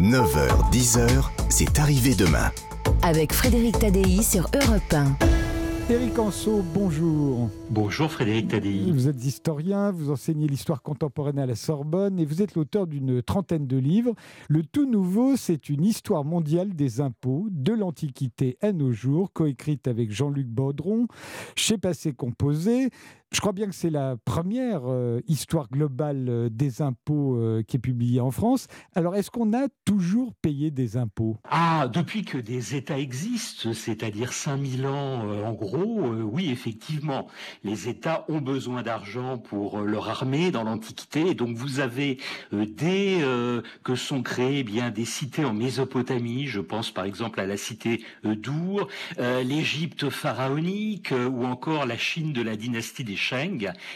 9h, 10h, c'est arrivé demain. Avec Frédéric Tadei sur Europe 1. Éric Anso, bonjour. Bonjour Frédéric Tadei. Vous êtes historien, vous enseignez l'histoire contemporaine à la Sorbonne et vous êtes l'auteur d'une trentaine de livres. Le tout nouveau, c'est une histoire mondiale des impôts de l'Antiquité à nos jours, coécrite avec Jean-Luc Baudron, chez Passé Composé. Je crois bien que c'est la première euh, histoire globale euh, des impôts euh, qui est publiée en France. Alors, est-ce qu'on a toujours payé des impôts? Ah, depuis que des États existent, c'est-à-dire 5000 ans en gros, oui, effectivement, les États ont besoin d'argent pour leur armée dans l'Antiquité. Donc, vous avez, dès que sont créées eh bien des cités en Mésopotamie, je pense par exemple à la cité d'Our, l'Égypte pharaonique ou encore la Chine de la dynastie des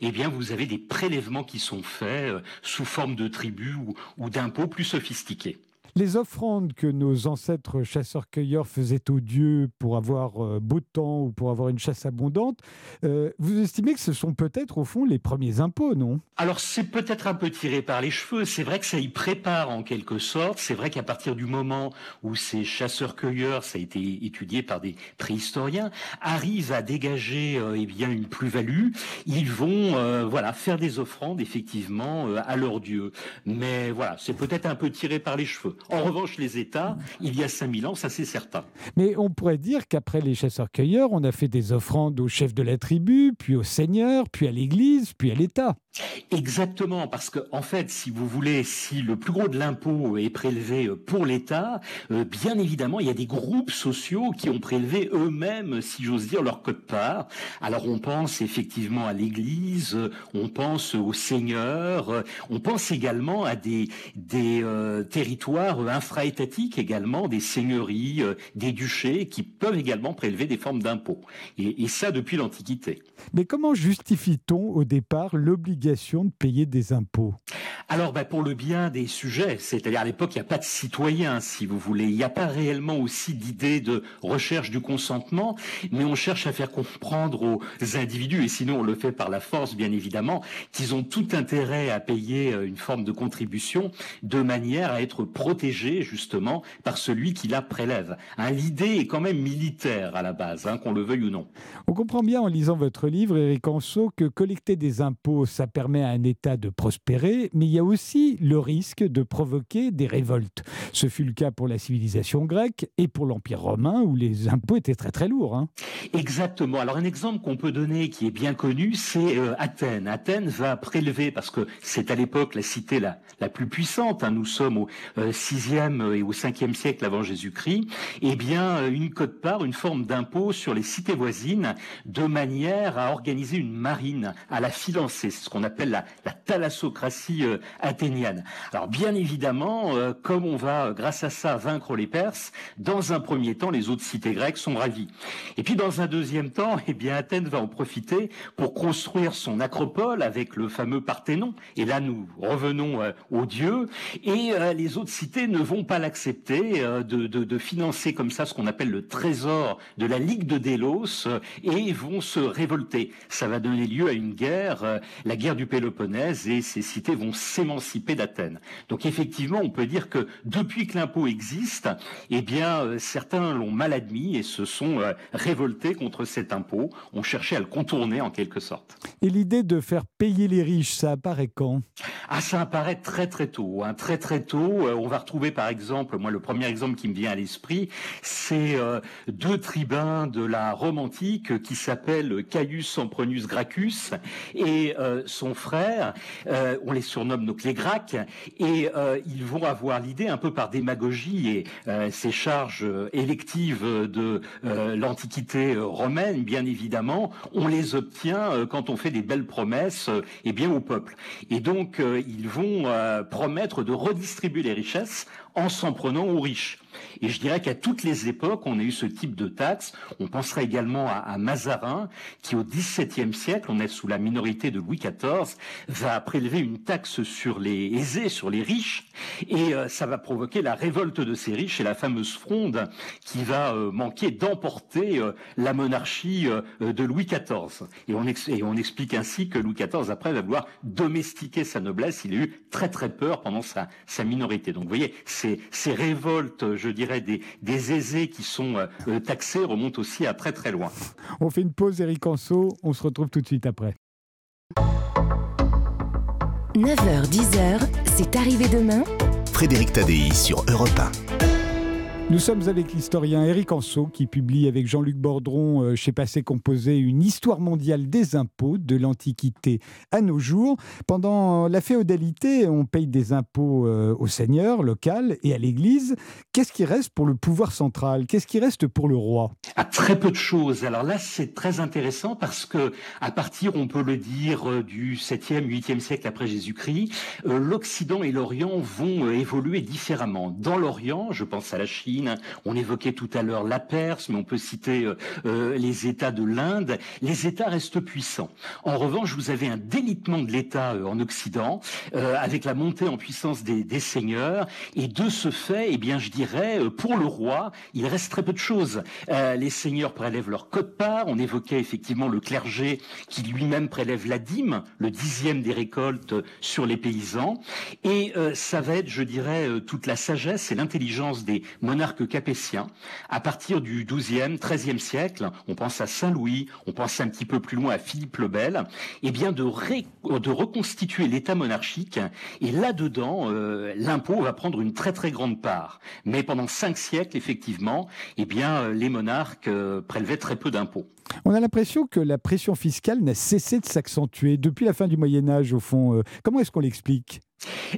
Eh bien, vous avez des prélèvements qui sont faits euh, sous forme de tribus ou d'impôts plus sophistiqués. Les offrandes que nos ancêtres chasseurs-cueilleurs faisaient aux dieux pour avoir euh, beau temps ou pour avoir une chasse abondante, euh, vous estimez que ce sont peut-être au fond les premiers impôts, non? Alors c'est peut-être un peu tiré par les cheveux, c'est vrai que ça y prépare en quelque sorte, c'est vrai qu'à partir du moment où ces chasseurs-cueilleurs, ça a été étudié par des préhistoriens, arrivent à dégager euh, eh bien une plus-value, ils vont voilà faire des offrandes effectivement à leurs dieux. Mais voilà, c'est peut-être un peu tiré par les cheveux. En revanche, les États, il y a 5000 ans, ça c'est certain. Mais on pourrait dire qu'après les chasseurs-cueilleurs, on a fait des offrandes au chef de la tribu, puis au seigneur, puis à l'Église, puis à l'État. Exactement, parce que en fait, si vous voulez, si le plus gros de l'impôt est prélevé euh, pour l'État, euh, bien évidemment, il y a des groupes sociaux qui ont prélevé eux-mêmes, si j'ose dire, leur quote-part. Alors on pense effectivement à l'Église, euh, on pense aux seigneurs, on pense également à des, des territoires infra-étatiques également, des seigneuries, des duchés, qui peuvent également prélever des formes d'impôts. Et ça depuis l'Antiquité. Mais comment justifie-t-on au départ l'obligation de payer des impôts Alors, ben, pour le bien des sujets, c'est-à-dire à, l'époque, il n'y a pas de citoyens, si vous voulez. Il n'y a pas réellement aussi d'idée de recherche du consentement, mais on cherche à faire comprendre aux individus, et sinon on le fait par la force, bien évidemment, qu'ils ont tout intérêt à payer euh, une forme de contribution de manière à être protégés, justement, par celui qui la prélève. Hein, l'idée est quand même militaire à la base, hein, qu'on le veuille ou non. On comprend bien en lisant votre livre, Éric Anso, que collecter des impôts, ça permet à un État de prospérer, mais il y a aussi le risque de provoquer des révoltes. Ce fut le cas pour la civilisation grecque et pour l'Empire romain, où les impôts étaient très très lourds. Hein. Exactement. Alors un exemple qu'on peut donner qui est bien connu, c'est euh, Athènes. Athènes va prélever, parce que c'est à l'époque la cité la, plus puissante, hein. nous sommes au 6e euh, et au 5e siècle avant Jésus-Christ, eh bien euh, une cote-part, une forme d'impôt sur les cités voisines, de manière à organiser une marine, à la financer. C'est ce qu'on appelle la, la thalassocratie euh, athénienne. Alors bien évidemment, euh, comme on va grâce à ça vaincre les Perses, dans un premier temps, les autres cités grecques sont ravies. Et puis dans un deuxième temps, eh bien Athènes va en profiter pour construire son acropole avec le fameux Parthénon. Et là, nous revenons euh, aux dieux. Et les autres cités ne vont pas l'accepter de, de, de, financer comme ça ce qu'on appelle le trésor de la Ligue de Délos et vont se révolter. Ça va donner lieu à une guerre, la guerre du Péloponnèse, et ces cités vont s'émanciper d'Athènes. Donc effectivement, on peut dire que depuis que l'impôt existe, eh bien, euh, certains l'ont mal admis et se sont euh, révoltés contre cet impôt, ont cherché à le contourner en quelque sorte. Et l'idée de faire payer les riches, ça apparaît quand? Ah, ça apparaît très très tôt, hein, très très tôt. Euh, on va retrouver par exemple, moi le premier exemple qui me vient à l'esprit, c'est deux tribuns de la Rome antique qui s'appellent Caius Sempronius Gracchus et son frère. Euh, on les surnomme donc les Gracques, et euh, ils vont avoir l'idée, un peu par démagogie et euh, ces charges électives de l'Antiquité romaine, bien évidemment, on les obtient quand on fait des belles promesses et bien au peuple. Et donc, ils vont promettre de redistribuer les richesses en s'en prenant aux riches. Et je dirais qu'à toutes les époques, on a eu ce type de taxe. On penserait également à, Mazarin, qui au XVIIe siècle, on est sous la minorité de Louis XIV, va prélever une taxe sur les aisés, sur les riches, et euh, ça va provoquer la révolte de ces riches et la fameuse fronde qui va euh, manquer d'emporter euh, la monarchie de Louis XIV. Et on, et on explique ainsi que Louis XIV, après, va vouloir domestiquer sa noblesse. Il a eu très très peur pendant sa, sa minorité. Donc vous voyez, ces, ces révoltes, je dirais, des, des aisés qui sont taxés remontent aussi à très très loin. On fait une pause, Eric Anso. On se retrouve tout de suite après. 9h-10h, c'est arrivé demain. Frédéric Tadei sur Europe 1. Nous sommes avec l'historien Éric Anso qui publie avec Jean-Luc Bordron euh, chez Passé Composé une histoire mondiale des impôts de l'Antiquité à nos jours. Pendant la féodalité, on paye des impôts euh, au seigneur local et à l'Église. Qu'est-ce qui reste pour le pouvoir central? Qu'est-ce qui reste pour le roi? À très peu de choses. Alors là, c'est très intéressant parce que à partir, on peut le dire, euh, du 7e, 8e siècle après Jésus-Christ, l'Occident et l'Orient vont évoluer différemment. Dans l'Orient, je pense à la Chine, on évoquait tout à l'heure la Perse, mais on peut citer euh, euh, les États de l'Inde. Les États restent puissants. En revanche, vous avez un délitement de l'État euh, en Occident, avec la montée en puissance des, seigneurs. Et de ce fait, eh bien, je dirais, pour le roi, il reste très peu de choses. les seigneurs prélèvent leur quote-part. On évoquait effectivement le clergé qui lui-même prélève la dîme, le dixième des récoltes sur les paysans. Et ça va être, je dirais, toute la sagesse et l'intelligence des monarques capétien. À partir du XIIe, XIIIe siècle, on pense à Saint-Louis, on pense un petit peu plus loin à Philippe le Bel, et eh bien de, de reconstituer l'État monarchique. Et là-dedans, euh, l'impôt va prendre une très très grande part. Mais pendant cinq siècles, effectivement, eh bien euh, les monarques euh, prélevaient très peu d'impôts. On a l'impression que la pression fiscale n'a cessé de s'accentuer depuis la fin du Moyen Âge, au fond. Comment est-ce qu'on l'explique?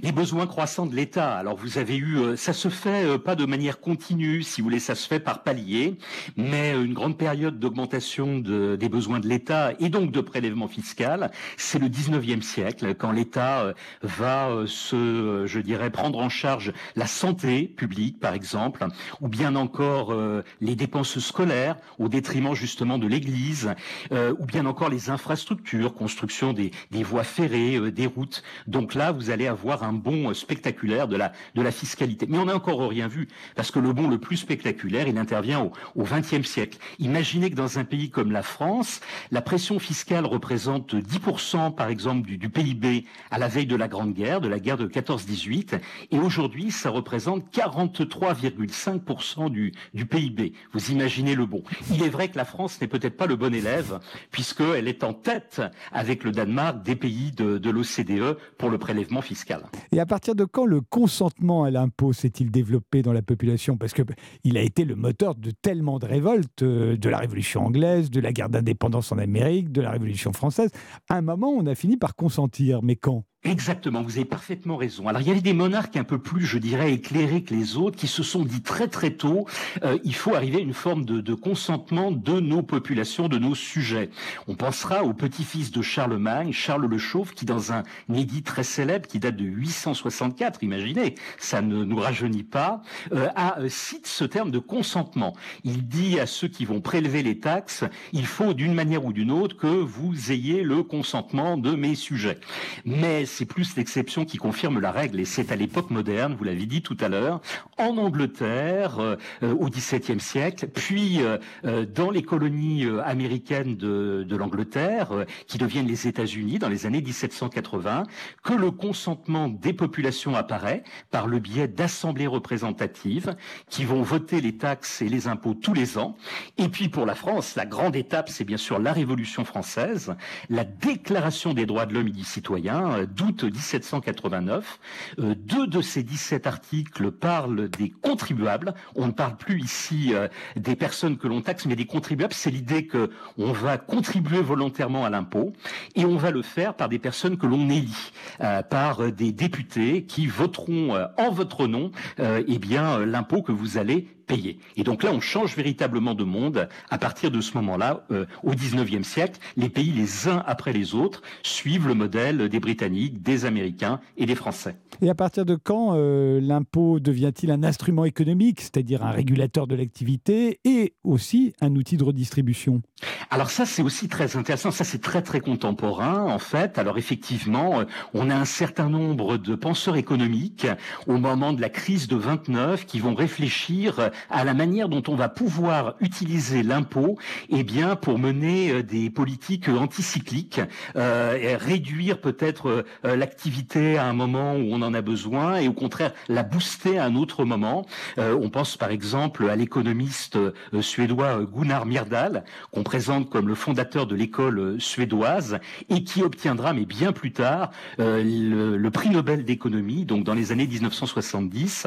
Les besoins croissants de l'État. Alors vous avez eu, euh, ça se fait euh, pas de manière continue, si vous voulez, ça se fait par palier, mais une grande période d'augmentation des besoins de l'État et donc de prélèvement fiscal, c'est le 19e siècle, quand l'État euh, va se, je dirais, prendre en charge la santé publique, par exemple, ou bien encore les dépenses scolaires au détriment justement de l'Église, ou bien encore les infrastructures, construction des, des voies ferrées, des routes. Donc là, vous allez avoir un bond spectaculaire de la, fiscalité. Mais on n'a encore rien vu, parce que le bond le plus spectaculaire, il intervient au XXe siècle. Imaginez que dans un pays comme la France, la pression fiscale représente 10% par exemple du, PIB à la veille de la Grande Guerre, de la guerre de 14-18, et aujourd'hui ça représente 43,5% du, PIB. Vous imaginez le bon. Il est vrai que la France n'est peut-être pas le bon élève, puisqu'elle est en tête avec le Danemark des pays de, de l'OCDE pour le prélèvement fiscal. Et à partir de quand le consentement à l'impôt s'est-il développé dans la population? Parce qu'il a été le moteur de tellement de révoltes, euh, de la Révolution anglaise, de la guerre d'indépendance en Amérique, de la Révolution française. À un moment, on a fini par consentir, mais quand? Exactement, vous avez parfaitement raison. Alors il y avait des monarques un peu plus, je dirais, éclairés que les autres, qui se sont dit très très tôt, euh, il faut arriver à une forme de, de, consentement de nos populations, de nos sujets. On pensera au petit-fils de Charlemagne, Charles le Chauve, qui dans un édit très célèbre, qui date de 864, imaginez, ça ne nous rajeunit pas, euh, a, euh, cite ce terme de consentement. Il dit à ceux qui vont prélever les taxes, il faut d'une manière ou d'une autre que vous ayez le consentement de mes sujets. Mais c'est plus l'exception qui confirme la règle. Et c'est à l'époque moderne, vous l'avez dit tout à l'heure, en Angleterre euh, euh, au XVIIe siècle, puis euh, dans les colonies américaines de, de l'Angleterre, qui deviennent les États-Unis dans les années 1780, que le consentement des populations apparaît par le biais d'assemblées représentatives qui vont voter les taxes et les impôts tous les ans. Et puis pour la France, la grande étape, c'est bien sûr la Révolution française, la Déclaration des droits de l'homme et du citoyen, d'août 1789. Euh, deux de ces 17 articles parlent des contribuables. On ne parle plus ici euh, des personnes que l'on taxe, mais des contribuables. C'est l'idée que on va contribuer volontairement à l'impôt et on va le faire par des personnes que l'on élit, euh, par des députés qui voteront en votre nom, eh bien l'impôt que vous allez payer. Et donc là, on change véritablement de monde à partir de ce moment-là, au 19e siècle. Les pays, les uns après les autres, suivent le modèle des Britanniques Britanniques, des Américains et des Français. Et à partir de quand euh, l'impôt devient-il un instrument économique, c'est-à-dire un régulateur de l'activité et aussi un outil de redistribution? Alors ça, c'est aussi très intéressant. Ça, c'est très très contemporain en fait. Alors effectivement, euh, on a un certain nombre de penseurs économiques au moment de la crise de 29 qui vont réfléchir à la manière dont on va pouvoir utiliser l'impôt, eh bien, pour mener euh, des politiques anticycliques, et réduire peut-être l'activité à un moment où on en a besoin et au contraire la booster à un autre moment. Euh, on pense par exemple à l'économiste euh, suédois euh, Gunnar Myrdal, qu'on présente comme le fondateur de l'école suédoise et qui obtiendra, mais bien plus tard, le, prix Nobel d'économie, donc dans les années 1970,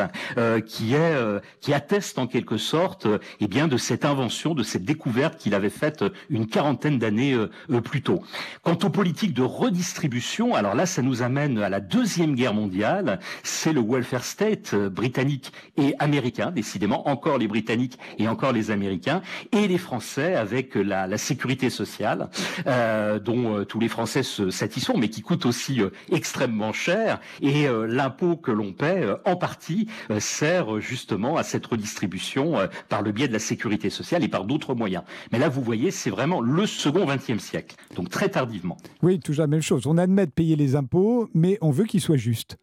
qui est qui atteste en quelque sorte, eh bien, de cette invention, de cette découverte qu'il avait faite une quarantaine d'années plus tôt. Quant aux politiques de redistribution, alors là, ça nous amène à la deuxième guerre mondiale c'est le welfare state euh, britannique et américain, décidément, encore les Britanniques et encore les Américains, et les Français avec la, sécurité sociale, euh, dont euh, tous les Français se satisfont, mais qui coûte aussi extrêmement cher. Et l'impôt que l'on paie, en partie, sert justement à cette redistribution par le biais de la sécurité sociale et par d'autres moyens. Mais là, vous voyez, c'est vraiment le second XXe siècle, donc très tardivement. Oui, toujours la même chose. On admet de payer les impôts, mais on veut qu'ils soient justes.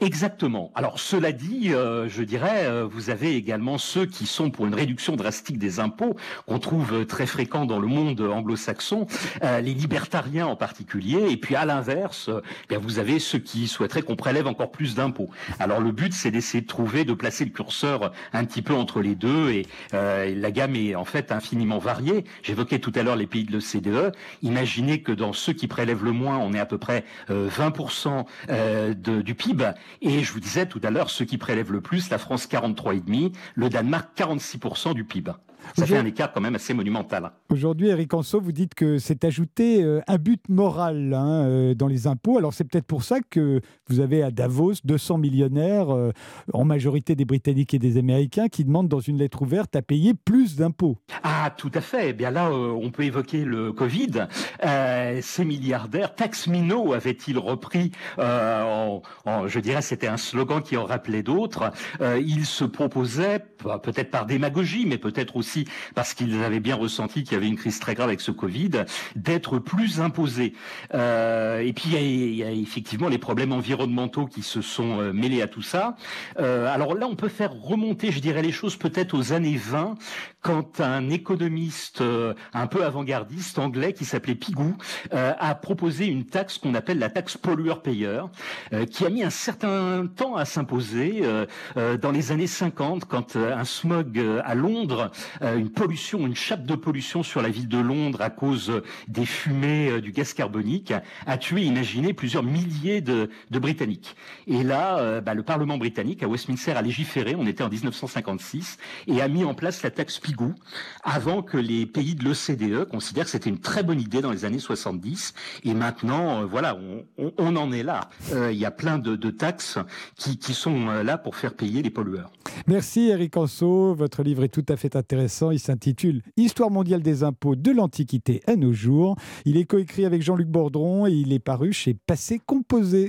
Exactement. Alors cela dit, euh, je dirais, euh, vous avez également ceux qui sont pour une réduction drastique des impôts, qu'on trouve très fréquent dans le monde anglo-saxon, euh, les libertariens en particulier, et puis à l'inverse, eh vous avez ceux qui souhaiteraient qu'on prélève encore plus d'impôts. Alors le but, c'est d'essayer de trouver, de placer le curseur un petit peu entre les deux, et la gamme est en fait infiniment variée. J'évoquais tout à l'heure les pays de l'OCDE. Imaginez que dans ceux qui prélèvent le moins, on est à peu près 20% de, du PIB et je vous disais tout à l'heure, ceux qui prélèvent le plus, la France 43,5, le Danemark 46% du PIB. Ça fait un écart quand même assez monumental. Aujourd'hui, Eric Anso, vous dites que c'est ajouté euh, un but moral hein, euh, dans les impôts. Alors c'est peut-être pour ça que vous avez à Davos 200 millionnaires, euh, en majorité des Britanniques et des Américains, qui demandent dans une lettre ouverte à payer plus d'impôts. Ah, tout à fait. Eh bien là, on peut évoquer le Covid. ces milliardaires, tax Mino avait-il repris, je dirais c'était un slogan qui en rappelait d'autres. ils se proposaient, peut-être par démagogie, mais peut-être aussi parce qu'ils avaient bien ressenti qu'il y avait une crise très grave avec ce Covid, d'être plus imposés. Euh, et puis il y, a, effectivement les problèmes environnementaux qui se sont euh, mêlés à tout ça. Euh, alors là, on peut faire remonter, je dirais, les choses peut-être aux années 20, quand un économiste un peu avant-gardiste anglais qui s'appelait Pigou a proposé une taxe qu'on appelle la taxe pollueur-payeur, qui a mis un certain temps à s'imposer dans les années 50, quand un smog à Londres une pollution, une chape de pollution sur la ville de Londres à cause des fumées euh, du gaz carbonique a tué, imaginez, plusieurs milliers de, Britanniques. Et là, euh, bah, le Parlement britannique à Westminster a légiféré, on était en 1956, et a mis en place la taxe Pigou avant que les pays de l'OCDE considèrent que c'était une très bonne idée dans les années 70. Et maintenant, voilà, on, en est là. Il y a plein de, taxes qui sont là pour faire payer les pollueurs. Merci Eric Anso. Votre livre est tout à fait intéressant il s'intitule Histoire mondiale des impôts de l'Antiquité à nos jours. Il est coécrit avec Jean-Luc Bordron et il est paru chez Passé Composé.